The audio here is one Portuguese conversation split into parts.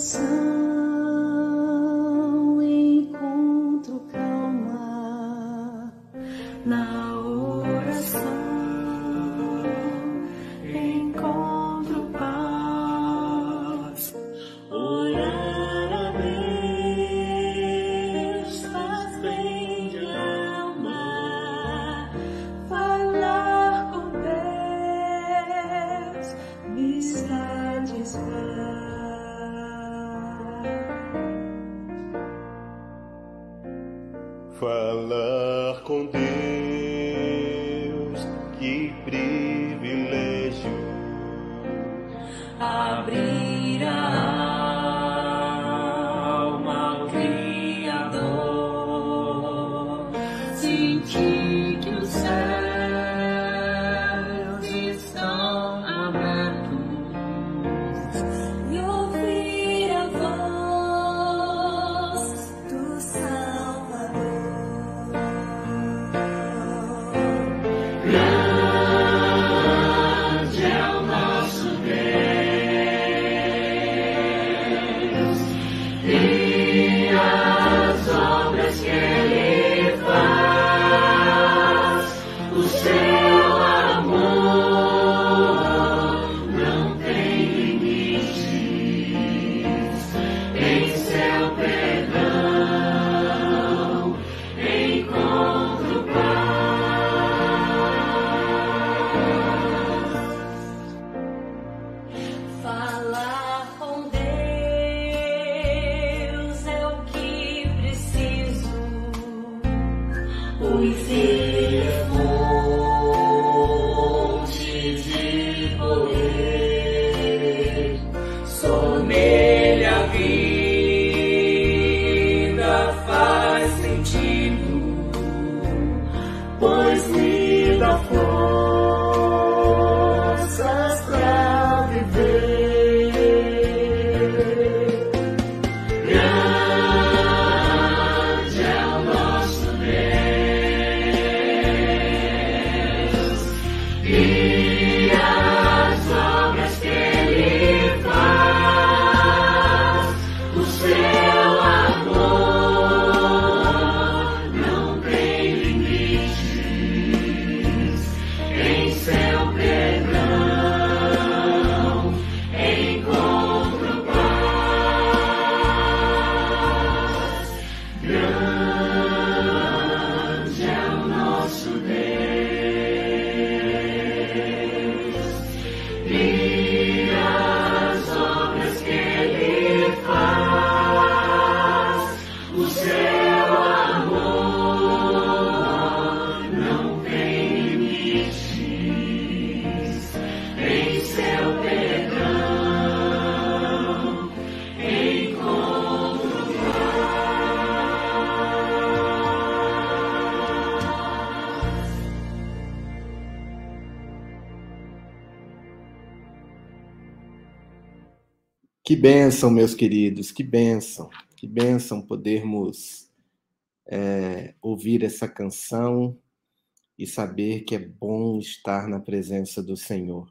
Que bênção, meus queridos, que bênção, que bênção podermos é, ouvir essa canção e saber que é bom estar na presença do Senhor.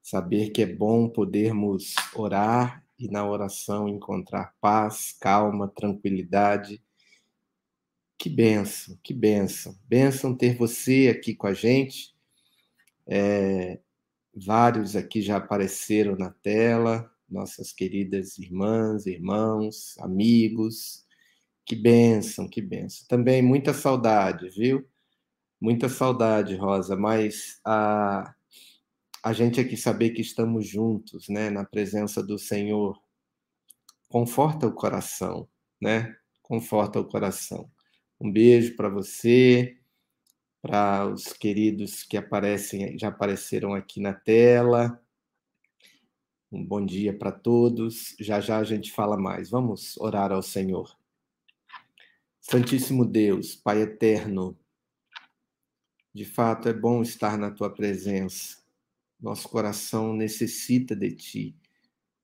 Saber que é bom podermos orar e na oração encontrar paz, calma, tranquilidade. Que bênção, que bênção. Bênção ter você aqui com a gente. É, vários aqui já apareceram na tela, nossas queridas irmãs, irmãos, amigos. Que bênção, que bênção. Também muita saudade, viu? Muita saudade, Rosa, mas a, a gente aqui saber que estamos juntos, né, na presença do Senhor, conforta o coração, né? Conforta o coração. Um beijo para você, para os queridos que aparecem, já apareceram aqui na tela. Um bom dia para todos. Já já a gente fala mais. Vamos orar ao Senhor. Santíssimo Deus, Pai eterno, de fato é bom estar na tua presença. Nosso coração necessita de ti.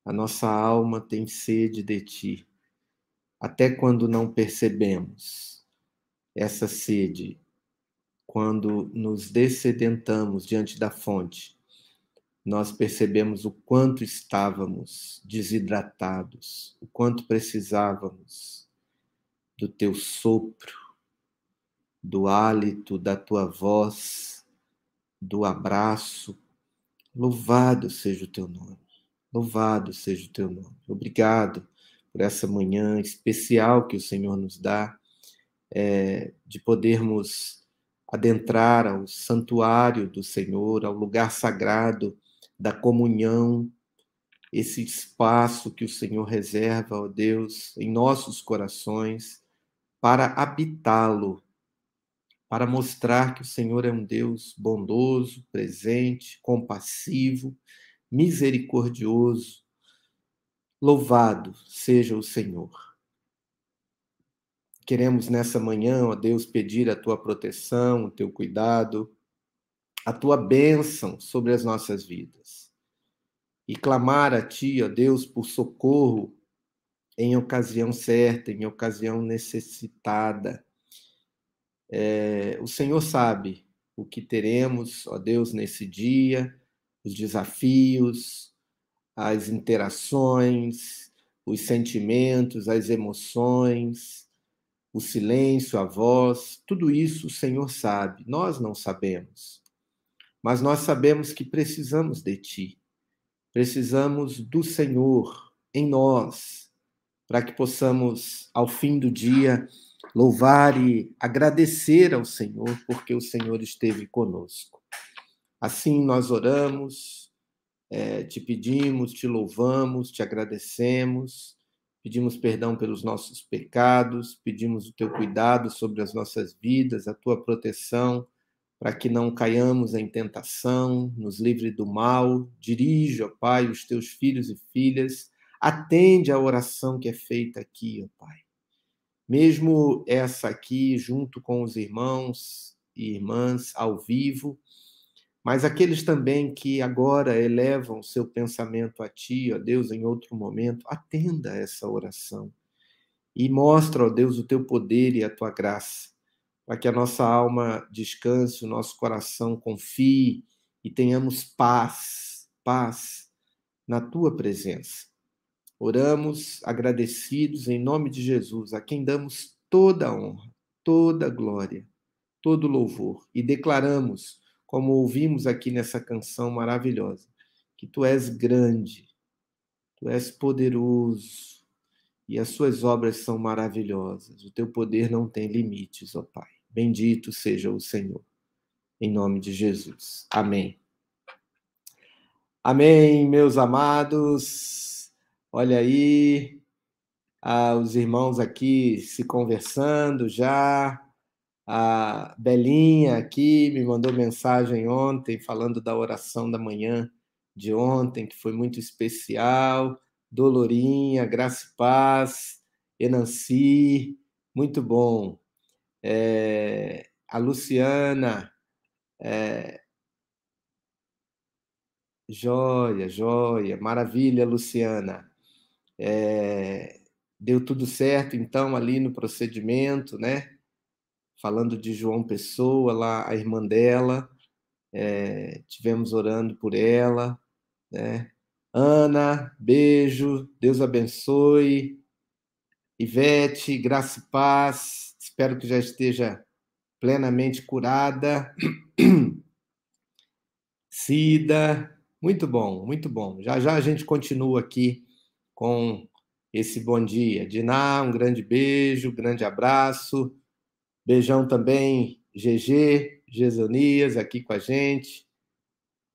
A nossa alma tem sede de ti. Até quando não percebemos essa sede, quando nos descedentamos diante da fonte, nós percebemos o quanto estávamos desidratados, o quanto precisávamos do teu sopro, do hálito da tua voz, do abraço. Louvado seja o teu nome. Louvado seja o teu nome. Obrigado por essa manhã especial que o Senhor nos dá, é, de podermos adentrar ao santuário do Senhor, ao lugar sagrado da comunhão, esse espaço que o Senhor reserva, ó Deus, em nossos corações, para habitá-lo, para mostrar que o Senhor é um Deus bondoso, presente, compassivo, misericordioso. Louvado seja o Senhor. Queremos nessa manhã, ó Deus, pedir a tua proteção, o teu cuidado, a tua bênção sobre as nossas vidas. E clamar a ti, ó Deus, por socorro em ocasião certa, em ocasião necessitada. É, o Senhor sabe o que teremos, ó Deus, nesse dia, os desafios, as interações, os sentimentos, as emoções, o silêncio, a voz, tudo isso o Senhor sabe, nós não sabemos. Mas nós sabemos que precisamos de Ti, precisamos do Senhor em nós, para que possamos, ao fim do dia, louvar e agradecer ao Senhor, porque o Senhor esteve conosco. Assim nós oramos, é, te pedimos, te louvamos, te agradecemos, pedimos perdão pelos nossos pecados, pedimos o teu cuidado sobre as nossas vidas, a tua proteção, para que não caiamos em tentação, nos livre do mal. Dirige, ó Pai, os teus filhos e filhas, atende a oração que é feita aqui, ó Pai. Mesmo essa aqui, junto com os irmãos e irmãs ao vivo, mas aqueles também que agora elevam seu pensamento a Ti, ó Deus, em outro momento, atenda essa oração e mostra, ó Deus, o Teu poder e a Tua graça, para que a nossa alma descanse, o nosso coração confie e tenhamos paz, paz na Tua presença. Oramos agradecidos em nome de Jesus, a quem damos toda honra, toda glória, todo louvor e declaramos como ouvimos aqui nessa canção maravilhosa, que tu és grande, tu és poderoso e as suas obras são maravilhosas. O teu poder não tem limites, ó Pai. Bendito seja o Senhor. Em nome de Jesus. Amém. Amém, meus amados. Olha aí, ah, os irmãos aqui se conversando já. A Belinha aqui me mandou mensagem ontem falando da oração da manhã de ontem, que foi muito especial. Dolorinha, Graça e Paz, Enanci, muito bom. É, a Luciana, é, joia, joia, maravilha, Luciana. É, deu tudo certo, então, ali no procedimento, né? falando de João Pessoa, lá a irmã dela, é, tivemos orando por ela, né? Ana, beijo, Deus abençoe. Ivete, graça e paz, espero que já esteja plenamente curada. Cida, muito bom, muito bom. Já já a gente continua aqui com esse bom dia. Diná, um grande beijo, grande abraço. Beijão também, GG, Gesonias, aqui com a gente.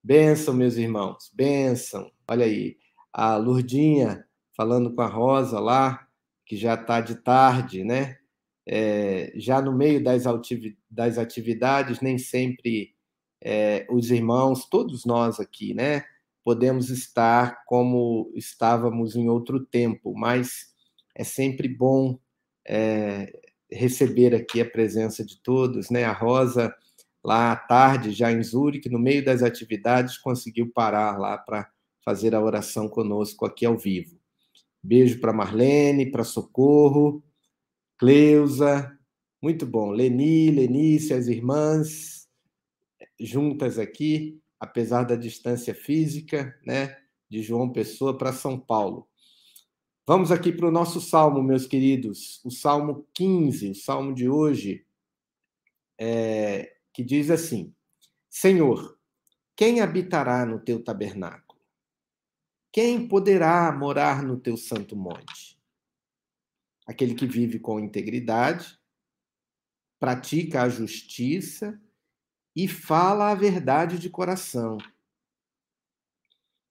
Benção, meus irmãos, benção. Olha aí, a Lurdinha falando com a Rosa lá, que já está de tarde, né? É, já no meio das, das atividades, nem sempre é, os irmãos, todos nós aqui, né? Podemos estar como estávamos em outro tempo, mas é sempre bom é, receber aqui a presença de todos, né? A Rosa, lá à tarde, já em Zurique, no meio das atividades, conseguiu parar lá para fazer a oração conosco aqui ao vivo. Beijo para Marlene, para Socorro, Cleusa, muito bom. Leni, Lenice, as irmãs juntas aqui. apesar da distância física, né, de João Pessoa para São Paulo. Vamos aqui para o nosso salmo, meus queridos, o salmo 15, o salmo de hoje, é, que diz assim: Senhor, quem habitará no teu tabernáculo? Quem poderá morar no teu santo monte? Aquele que vive com integridade, pratica a justiça e fala a verdade de coração,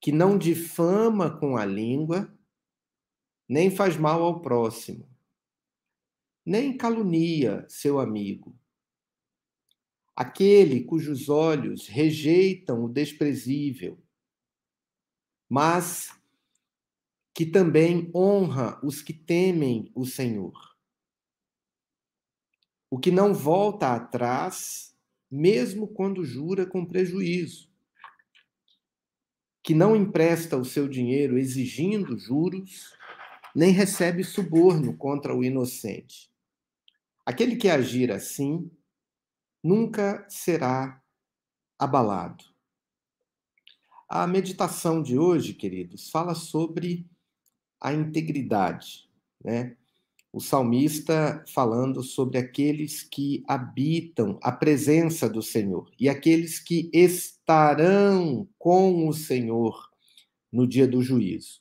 que não difama com a língua, nem faz mal ao próximo, nem calunia seu amigo. Aquele cujos olhos rejeitam o desprezível, mas que também honra os que temem o Senhor. O que não volta atrás, mesmo quando jura com prejuízo. Que não empresta o seu dinheiro exigindo juros, nem recebe suborno contra o inocente. Aquele que agir assim nunca será abalado. A meditação de hoje, queridos, fala sobre a integridade, né? O salmista falando sobre aqueles que habitam a presença do Senhor e aqueles que estarão com o Senhor no dia do juízo.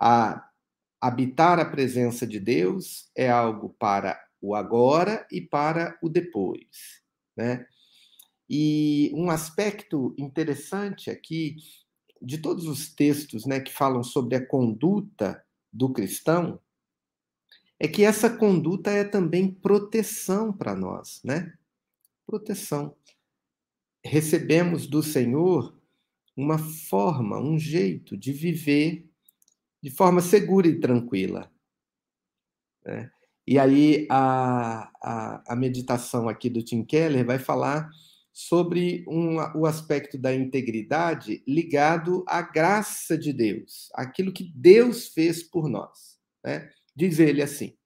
A habitar a presença de Deus é algo para o agora e para o depois, né? E um aspecto interessante aqui de todos os textos, né, que falam sobre a conduta do cristão, é que essa conduta é também proteção para nós, né? Proteção. Recebemos do Senhor uma forma, um jeito de viver de forma segura e tranquila. Né? E aí a, a, a, meditação aqui do Tim Keller vai falar sobre um, o aspecto da integridade ligado à graça de Deus, aquilo que Deus fez por nós. Né? Diz ele assim: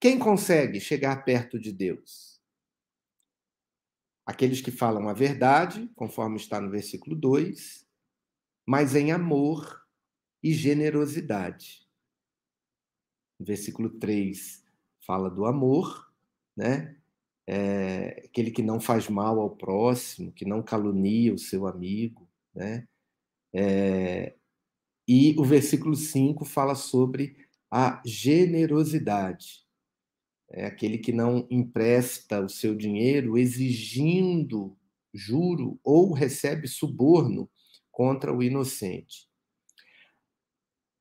quem consegue chegar perto de Deus? Aqueles que falam a verdade, conforme está no versículo 2, mas em amor e generosidade. Versículo 3 fala do amor, né? É, aquele que não faz mal ao próximo, que não calunia o seu amigo, né? É, e o versículo 5 fala sobre a generosidade. É aquele que não empresta o seu dinheiro exigindo juro ou recebe suborno contra o inocente.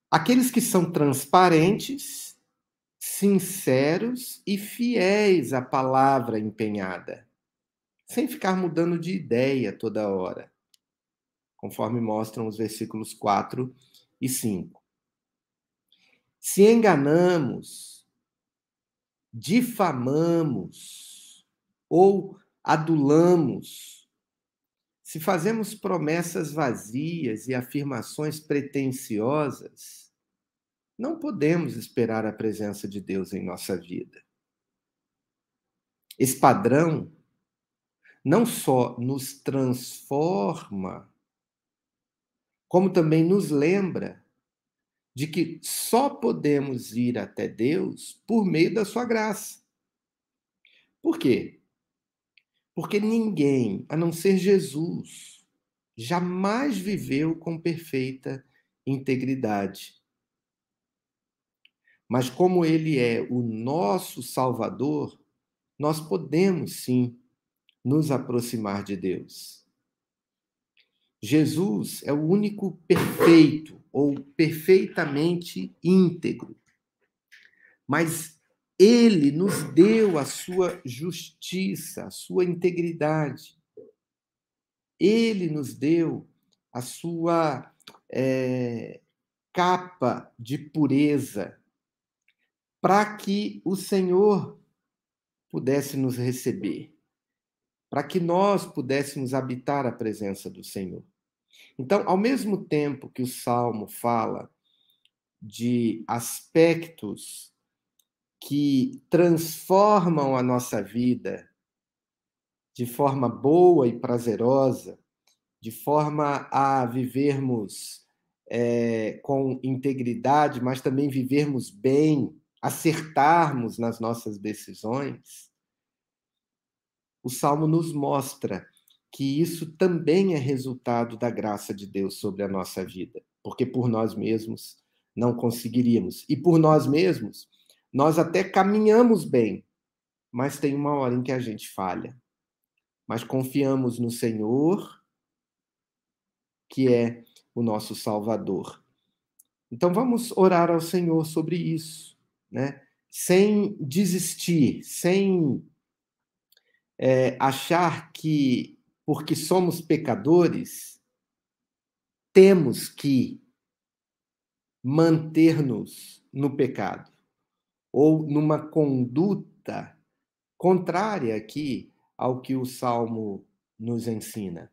Aqueles que são transparentes sinceros e fiéis à palavra empenhada, sem ficar mudando de ideia toda hora, conforme mostram os versículos 4 e 5. Se enganamos, difamamos ou adulamos, se fazemos promessas vazias e afirmações pretensiosas, não podemos esperar a presença de Deus em nossa vida. Esse padrão não só nos transforma, como também nos lembra de que só podemos ir até Deus por meio da sua graça. Por quê? Porque ninguém, a não ser Jesus, jamais viveu com perfeita integridade. Mas como ele é o nosso Salvador, nós podemos sim nos aproximar de Deus. Jesus é o único perfeito ou perfeitamente íntegro. Mas ele nos deu a sua justiça, a sua integridade. Ele nos deu a sua é, capa de pureza, para que o Senhor pudesse nos receber, para que nós pudéssemos habitar a presença do Senhor. Então, ao mesmo tempo que o salmo fala de aspectos que transformam a nossa vida de forma boa e prazerosa, de forma a vivermos é, com integridade, mas também vivermos bem, acertarmos nas nossas decisões, o Salmo nos mostra que isso também é resultado da graça de Deus sobre a nossa vida, porque por nós mesmos não conseguiríamos. E por nós mesmos, nós até caminhamos bem, mas tem uma hora em que a gente falha. Mas confiamos no Senhor, que é o nosso Salvador. Então vamos orar ao Senhor sobre isso, né? Sem desistir, sem é, achar que porque somos pecadores, temos que manter-nos no pecado ou numa conduta contrária aqui ao que o Salmo nos ensina.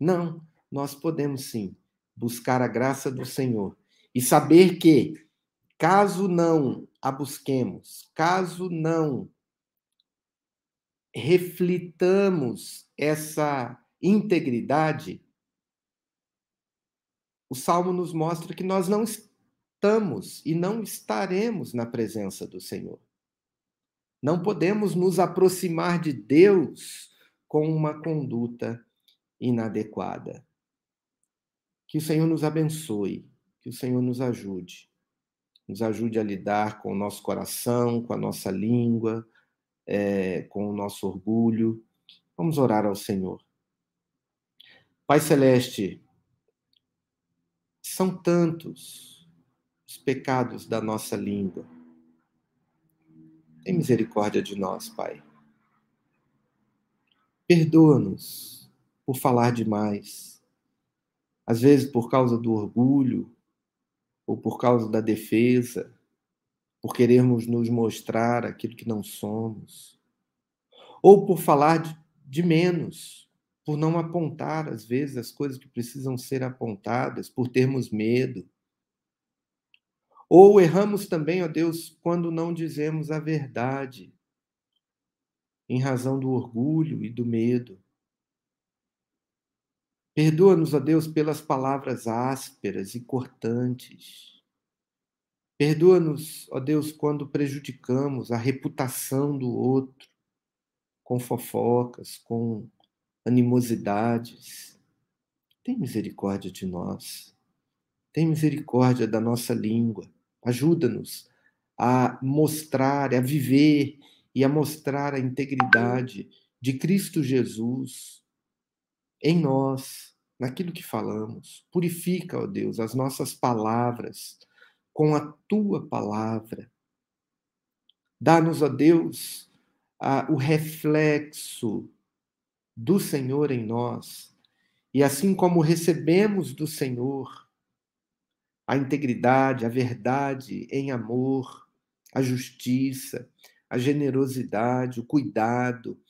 Não, nós podemos sim buscar a graça do Senhor e saber que, caso não a busquemos, caso não reflitamos essa integridade, o Salmo nos mostra que nós não estamos e não estaremos na presença do Senhor. Não podemos nos aproximar de Deus com uma conduta inadequada. Que o Senhor nos abençoe, que o Senhor nos ajude, nos ajude a lidar com o nosso coração, com a nossa língua, é, com o nosso orgulho. Vamos orar ao Senhor. Pai Celeste, são tantos os pecados da nossa língua. Tem misericórdia de nós, Pai. Perdoa-nos por falar demais. Às vezes por causa do orgulho ou por causa da defesa por querermos nos mostrar aquilo que não somos, ou por falar de, de menos, por não apontar, às vezes, as coisas que precisam ser apontadas, por termos medo. Ou erramos também, ó Deus, quando não dizemos a verdade, em razão do orgulho e do medo. Perdoa-nos, ó Deus, pelas palavras ásperas e cortantes Perdoa-nos, ó Deus, quando prejudicamos a reputação do outro com fofocas, com animosidades. Tem misericórdia de nós. Tem misericórdia da nossa língua. Ajuda-nos a mostrar, a viver e a mostrar a integridade de Cristo Jesus em nós, naquilo que falamos. Purifica, ó Deus, as nossas palavras com a tua palavra. Dá-nos, ó Deus, a, o reflexo do Senhor em nós. E assim como recebemos do Senhor a integridade, a verdade em amor, a justiça, a generosidade, o cuidado,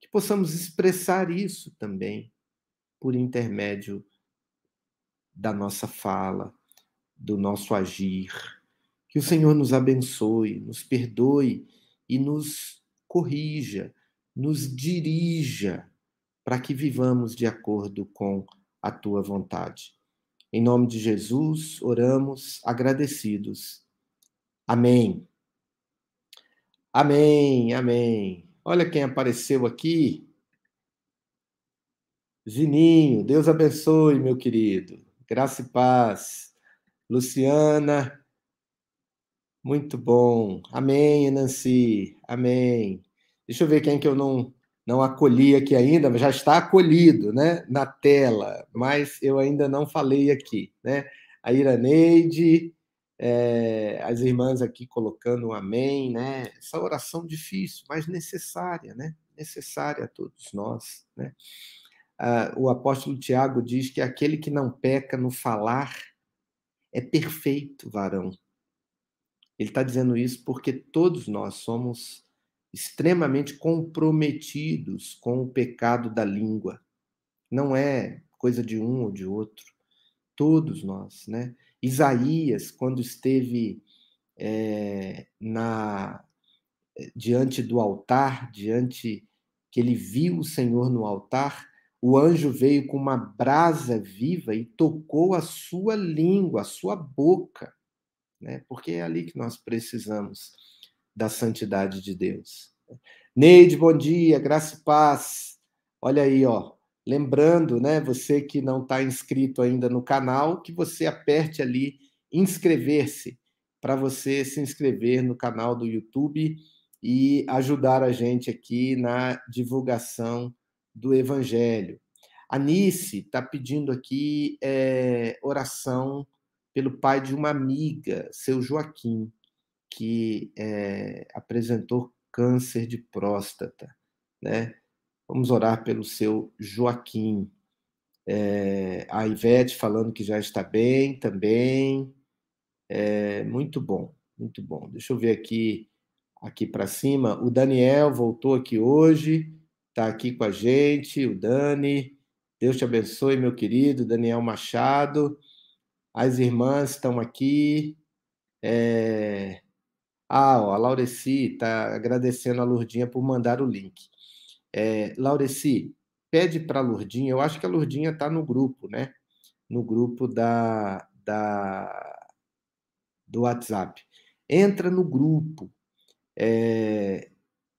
que possamos expressar isso também por intermédio da nossa fala, do nosso agir. Que o Senhor nos abençoe, nos perdoe e nos corrija, nos dirija para que vivamos de acordo com a tua vontade. Em nome de Jesus, oramos agradecidos. Amém. Amém, amém. Olha quem apareceu aqui. Zininho, Deus abençoe, meu querido. Graça e paz. Luciana, muito bom. Amém, Nancy. Amém. Deixa eu ver quem que eu não não acolhi aqui ainda, mas já está acolhido, né, na tela, mas eu ainda não falei aqui, né? A Iraneide, é, as irmãs aqui colocando um amém, né? Essa oração difícil, mas necessária, né? Necessária a todos nós, né? Ah, o apóstolo Tiago diz que aquele que não peca no falar é perfeito varão. Ele está dizendo isso porque todos nós somos extremamente comprometidos com o pecado da língua. Não é coisa de um ou de outro. Todos nós, né? Isaías, quando esteve é, na diante do altar, diante que ele viu o Senhor no altar, o anjo veio com uma brasa viva e tocou a sua língua, a sua boca, né? Porque é ali que nós precisamos da santidade de Deus. Neide, bom dia, graça e paz. Olha aí, ó. Lembrando, né, você que não está inscrito ainda no canal, que você aperte ali inscrever-se para você se inscrever no canal do YouTube e ajudar a gente aqui na divulgação do Evangelho. A Nice está pedindo aqui é, oração pelo pai de uma amiga, seu Joaquim, que é, apresentou câncer de próstata, né? Vamos orar pelo seu Joaquim. É, a Ivete falando que já está bem também. É, muito bom, muito bom. Deixa eu ver aqui, aqui para cima. O Daniel voltou aqui hoje, está aqui com a gente. O Dani, Deus te abençoe, meu querido Daniel Machado. As irmãs estão aqui. É... Ah, ó, a Laureci está agradecendo a Lurdinha por mandar o link. É, Laureci, pede para a Lurdinha, eu acho que a Lurdinha está no grupo, né? No grupo da, da, do WhatsApp. Entra no grupo. É,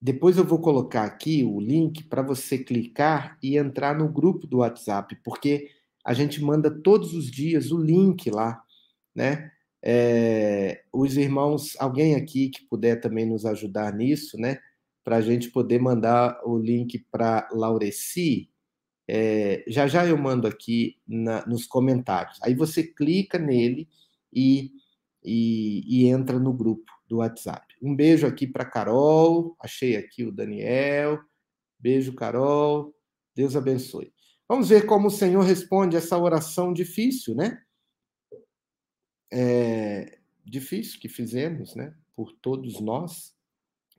depois eu vou colocar aqui o link para você clicar e entrar no grupo do WhatsApp, porque a gente manda todos os dias o link lá, né? É, os irmãos, alguém aqui que puder também nos ajudar nisso, né? Para a gente poder mandar o link para Laureci. É, já já eu mando aqui na, nos comentários. Aí você clica nele e, e, e entra no grupo do WhatsApp. Um beijo aqui para Carol, achei aqui o Daniel. Beijo, Carol. Deus abençoe. Vamos ver como o Senhor responde essa oração difícil, né? É, difícil que fizemos, né? Por todos nós,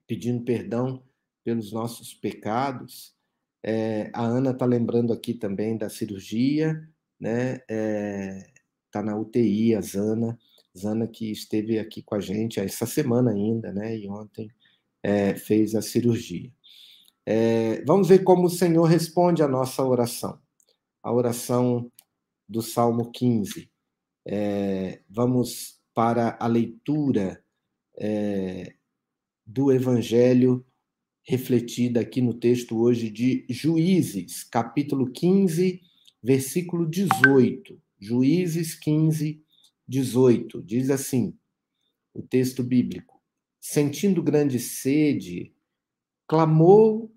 pedindo perdão pelos nossos pecados. É, a Ana está lembrando aqui também da cirurgia, né? Está é, tá na UTI, a Zana. Zana que esteve aqui com a gente essa semana ainda, né? E ontem é, fez a cirurgia. É, vamos ver como o Senhor responde a nossa oração. A oração do Salmo 15. É, vamos para a leitura do Evangelho refletida aqui no texto hoje de Juízes, capítulo 15, versículo 18. Juízes 15, 18, diz assim, o texto bíblico: Sentindo grande sede, clamou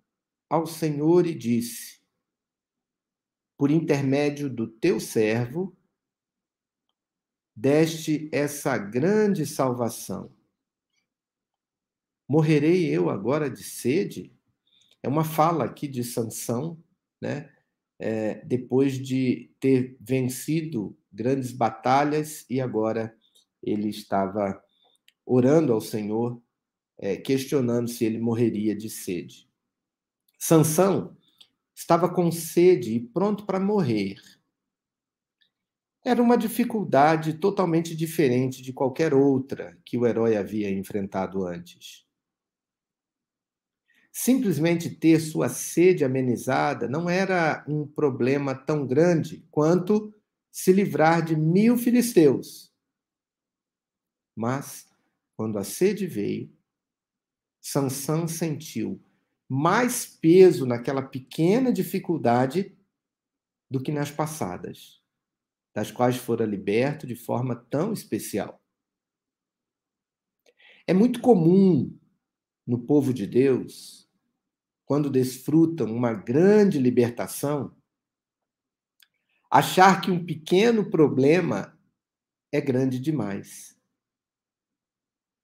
ao Senhor e disse: Por intermédio do teu servo, deste essa grande salvação. Morrerei eu agora de sede? É uma fala aqui de Sansão, né? É, depois de ter vencido grandes batalhas e agora ele estava orando ao Senhor, é, questionando se ele morreria de sede. Sansão estava com sede e pronto para morrer. Era uma dificuldade totalmente diferente de qualquer outra que o herói havia enfrentado antes. Simplesmente ter sua sede amenizada não era um problema tão grande quanto se livrar de mil filisteus. Mas, quando a sede veio, Sansão sentiu mais peso naquela pequena dificuldade do que nas passadas, das quais fora liberto de forma tão especial. É muito comum no povo de Deus, quando desfrutam uma grande libertação, Achar que um pequeno problema é grande demais.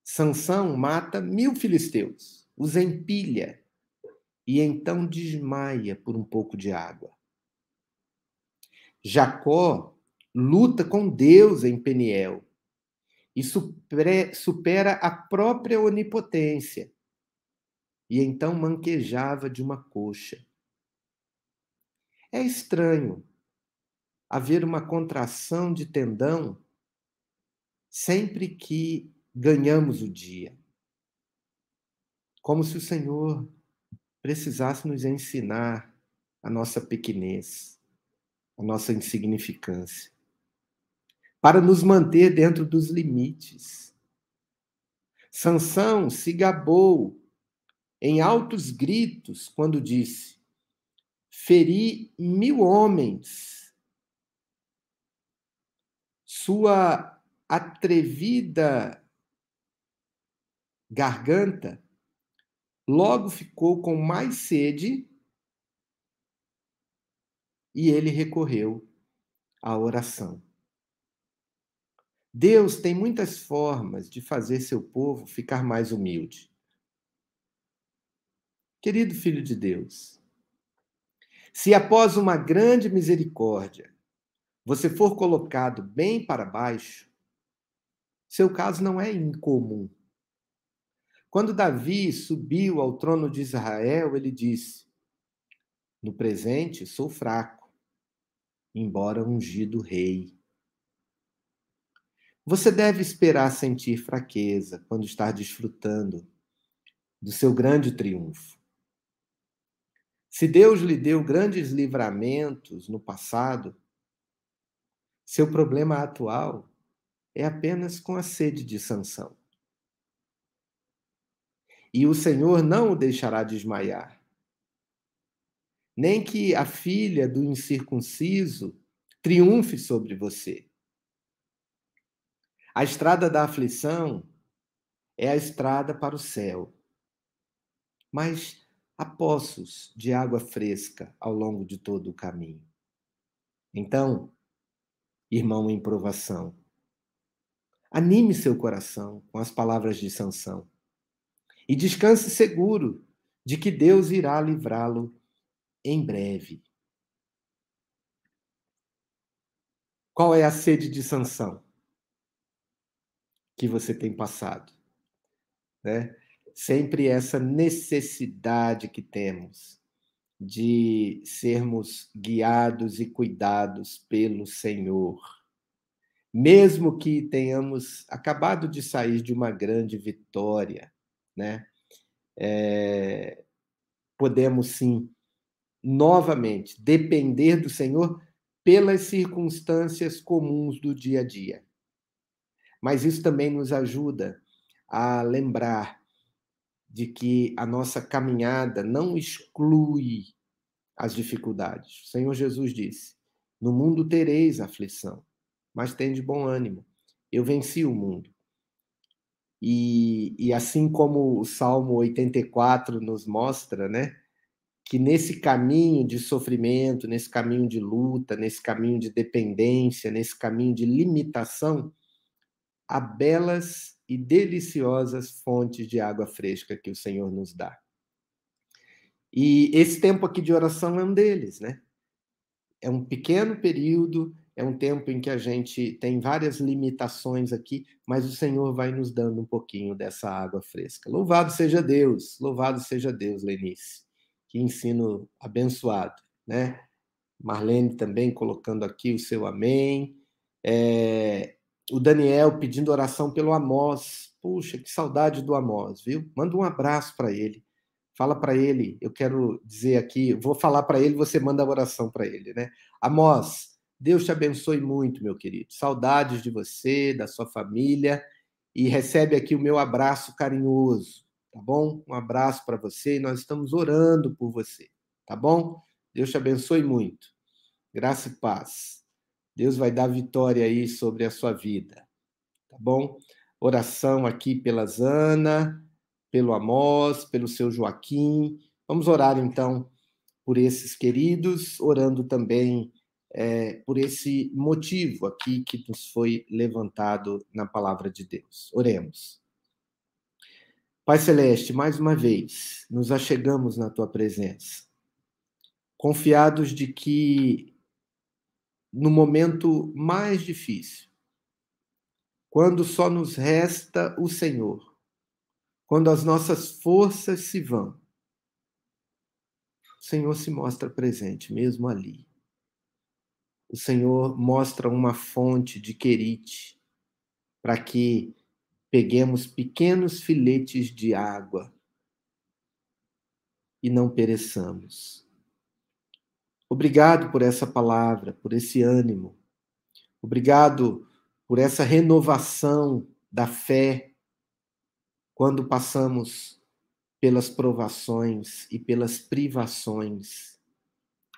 Sansão mata mil filisteus, os empilha e então desmaia por um pouco de água. Jacó luta com Deus em Peniel e supera a própria onipotência e então manquejava de uma coxa. É estranho haver uma contração de tendão sempre que ganhamos o dia. Como se o Senhor precisasse nos ensinar a nossa pequenez, a nossa insignificância, para nos manter dentro dos limites. Sansão se gabou em altos gritos quando disse: Feri mil homens. Sua atrevida garganta logo ficou com mais sede e ele recorreu à oração. Deus tem muitas formas de fazer seu povo ficar mais humilde. Querido filho de Deus, se após uma grande misericórdia você for colocado bem para baixo, seu caso não é incomum. Quando Davi subiu ao trono de Israel, ele disse: No presente sou fraco, embora ungido rei. Você deve esperar sentir fraqueza quando está desfrutando do seu grande triunfo. Se Deus lhe deu grandes livramentos no passado, seu problema atual é apenas com a sede de sanção. E o Senhor não o deixará desmaiar. Nem que a filha do incircunciso triunfe sobre você. A estrada da aflição é a estrada para o céu. Mas há poços de água fresca ao longo de todo o caminho. Então, irmão em provação, anime seu coração com as palavras de Sansão e descanse seguro de que Deus irá livrá-lo em breve. Qual é a sede de Sansão que você tem passado? Né? Sempre essa necessidade que temos de sermos guiados e cuidados pelo Senhor. Mesmo que tenhamos acabado de sair de uma grande vitória, né? É, podemos sim, novamente, depender do Senhor pelas circunstâncias comuns do dia a dia. Mas isso também nos ajuda a lembrar de que a nossa caminhada não exclui as dificuldades. O Senhor Jesus disse: No mundo tereis aflição, mas tem de bom ânimo. Eu venci o mundo. E, e assim como o Salmo 84 nos mostra, né? Que nesse caminho de sofrimento, nesse caminho de luta, nesse caminho de dependência, nesse caminho de limitação, há belas e deliciosas fontes de água fresca que o Senhor nos dá. E esse tempo aqui de oração é um deles, né? É um pequeno período, é um tempo em que a gente tem várias limitações aqui, mas o Senhor vai nos dando um pouquinho dessa água fresca. Louvado seja Deus, louvado seja Deus, Lenice. Que ensino abençoado, né? Marlene também colocando aqui o seu amém. É, o Daniel pedindo oração pelo Amós. Puxa, que saudade do Amós, viu? Manda um abraço para ele. Fala para ele, eu quero dizer aqui, vou falar para ele, você manda a oração para ele, né? Amós, Deus te abençoe muito, meu querido. Saudades de você, da sua família e recebe aqui o meu abraço carinhoso, tá bom? Um abraço para você e nós estamos orando por você, tá bom? Deus te abençoe muito. Graça e paz. Deus vai dar vitória aí sobre a sua vida, tá bom? Oração aqui pela Zana, pelo Amós, pelo seu Joaquim. Vamos orar então por esses queridos, orando também é, por esse motivo aqui que nos foi levantado na palavra de Deus. Oremos. Pai Celeste, mais uma vez, nos achegamos na tua presença, confiados de que no momento mais difícil, quando só nos resta o Senhor, quando as nossas forças se vão, o Senhor se mostra presente mesmo ali. O Senhor mostra uma fonte de querite para que peguemos pequenos filetes de água e não pereçamos. Obrigado por essa palavra, por esse ânimo. Obrigado por essa renovação da fé quando passamos pelas provações e pelas privações.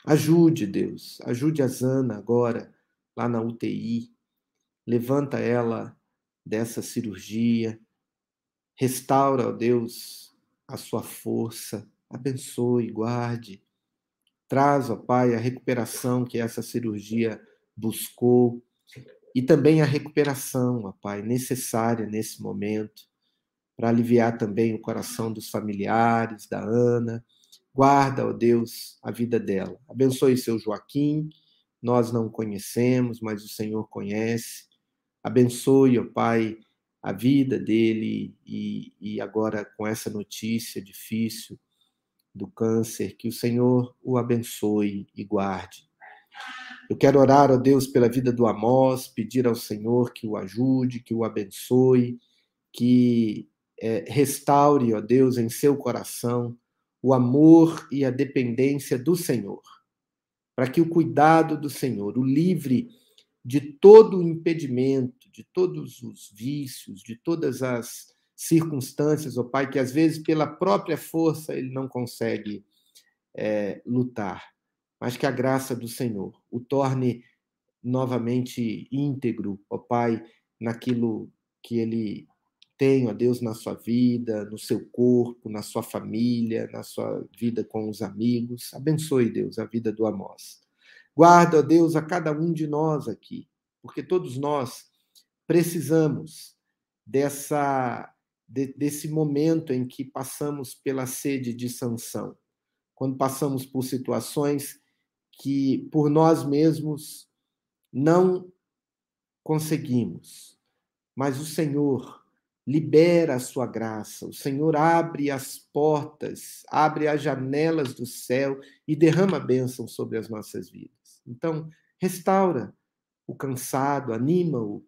Ajude, Deus, ajude a Zana agora, lá na UTI. Levanta ela dessa cirurgia. Restaura, ó Deus, a sua força. Abençoe, guarde. Traz, ó Pai, a recuperação que essa cirurgia buscou e também a recuperação, ó Pai, necessária nesse momento para aliviar também o coração dos familiares da Ana. Guarda, ó Deus, a vida dela. Abençoe seu Joaquim. Nós não conhecemos, mas o Senhor conhece. Abençoe, ó Pai, a vida dele e, e agora com essa notícia difícil do câncer, que o Senhor o abençoe e guarde. Eu quero orar, ó Deus, pela vida do Amós, pedir ao Senhor que o ajude, que o abençoe, que é, restaure, ó Deus, em seu coração o amor e a dependência do Senhor, para que o cuidado do Senhor o livre de todo o impedimento, de todos os vícios, de todas as circunstâncias, ó Pai, que às vezes pela própria força ele não consegue é, lutar, mas que a graça do Senhor o torne novamente íntegro, ó Pai, naquilo que ele tem, ó Deus, na sua vida, no seu corpo, na sua família, na sua vida com os amigos. Abençoe, Deus, a vida do Amós. Guarda, ó Deus, a cada um de nós aqui, porque todos nós precisamos dessa de, desse momento em que passamos pela sede de sanção, quando passamos por situações que por nós mesmos não conseguimos, mas o Senhor libera a sua graça, o Senhor abre as portas, abre as janelas do céu e derrama bênção sobre as nossas vidas. Então, restaura o cansado, anima-o.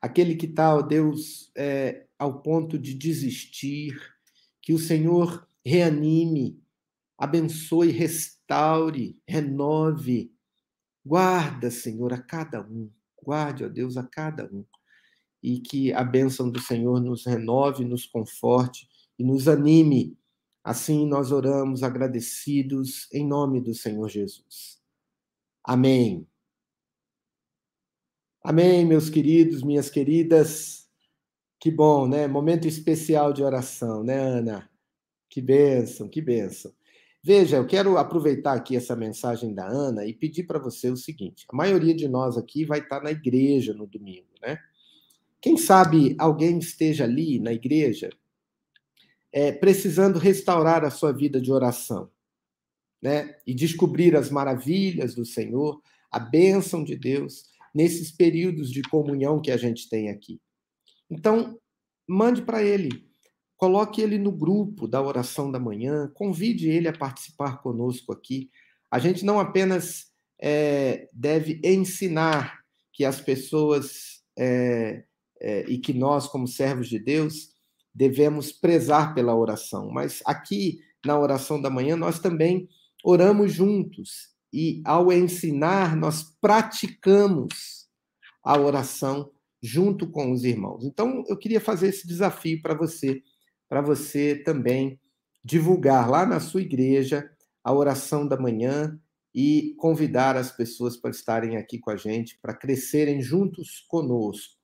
Aquele que está, ó Deus, é, ao ponto de desistir, que o Senhor reanime, abençoe, restaure, renove. Guarda, Senhor, a cada um. Guarde, ó Deus, a cada um. E que a bênção do Senhor nos renove, nos conforte e nos anime. Assim nós oramos agradecidos em nome do Senhor Jesus. Amém. Amém, meus queridos, minhas queridas. Que bom, né? Momento especial de oração, né, Ana? Que bênção, que bênção. Veja, eu quero aproveitar aqui essa mensagem da Ana e pedir para você o seguinte: a maioria de nós aqui vai estar na igreja no domingo, né? Quem sabe alguém esteja ali na igreja é, precisando restaurar a sua vida de oração, né? E descobrir as maravilhas do Senhor, a bênção de Deus nesses períodos de comunhão que a gente tem aqui. Então, mande para ele, coloque ele no grupo da oração da manhã, convide ele a participar conosco aqui. A gente não apenas é, deve ensinar que as pessoas é, é, e que nós, como servos de Deus, devemos prezar pela oração, mas aqui na oração da manhã nós também oramos juntos. E ao ensinar nós praticamos a oração junto com os irmãos. Então, eu queria fazer esse desafio para você, para você também divulgar lá na sua igreja a oração da manhã e convidar as pessoas para estarem aqui com a gente, para crescerem juntos conosco,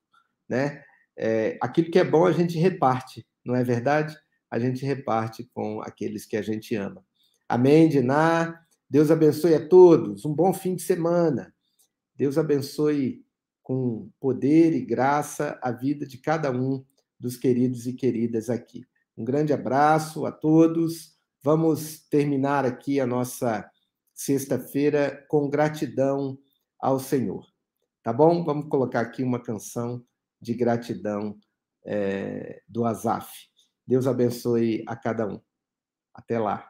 né? É, aquilo que é bom a gente reparte, não é verdade? A gente reparte com aqueles que a gente ama. Amém, Diná? Deus abençoe a todos. Um bom fim de semana. Deus abençoe com poder e graça a vida de cada um dos queridos e queridas aqui. Um grande abraço a todos. Vamos terminar aqui a nossa sexta-feira com gratidão ao Senhor. Tá bom? Vamos colocar aqui uma canção de gratidão é, do Azaf. Deus abençoe a cada um. Até lá.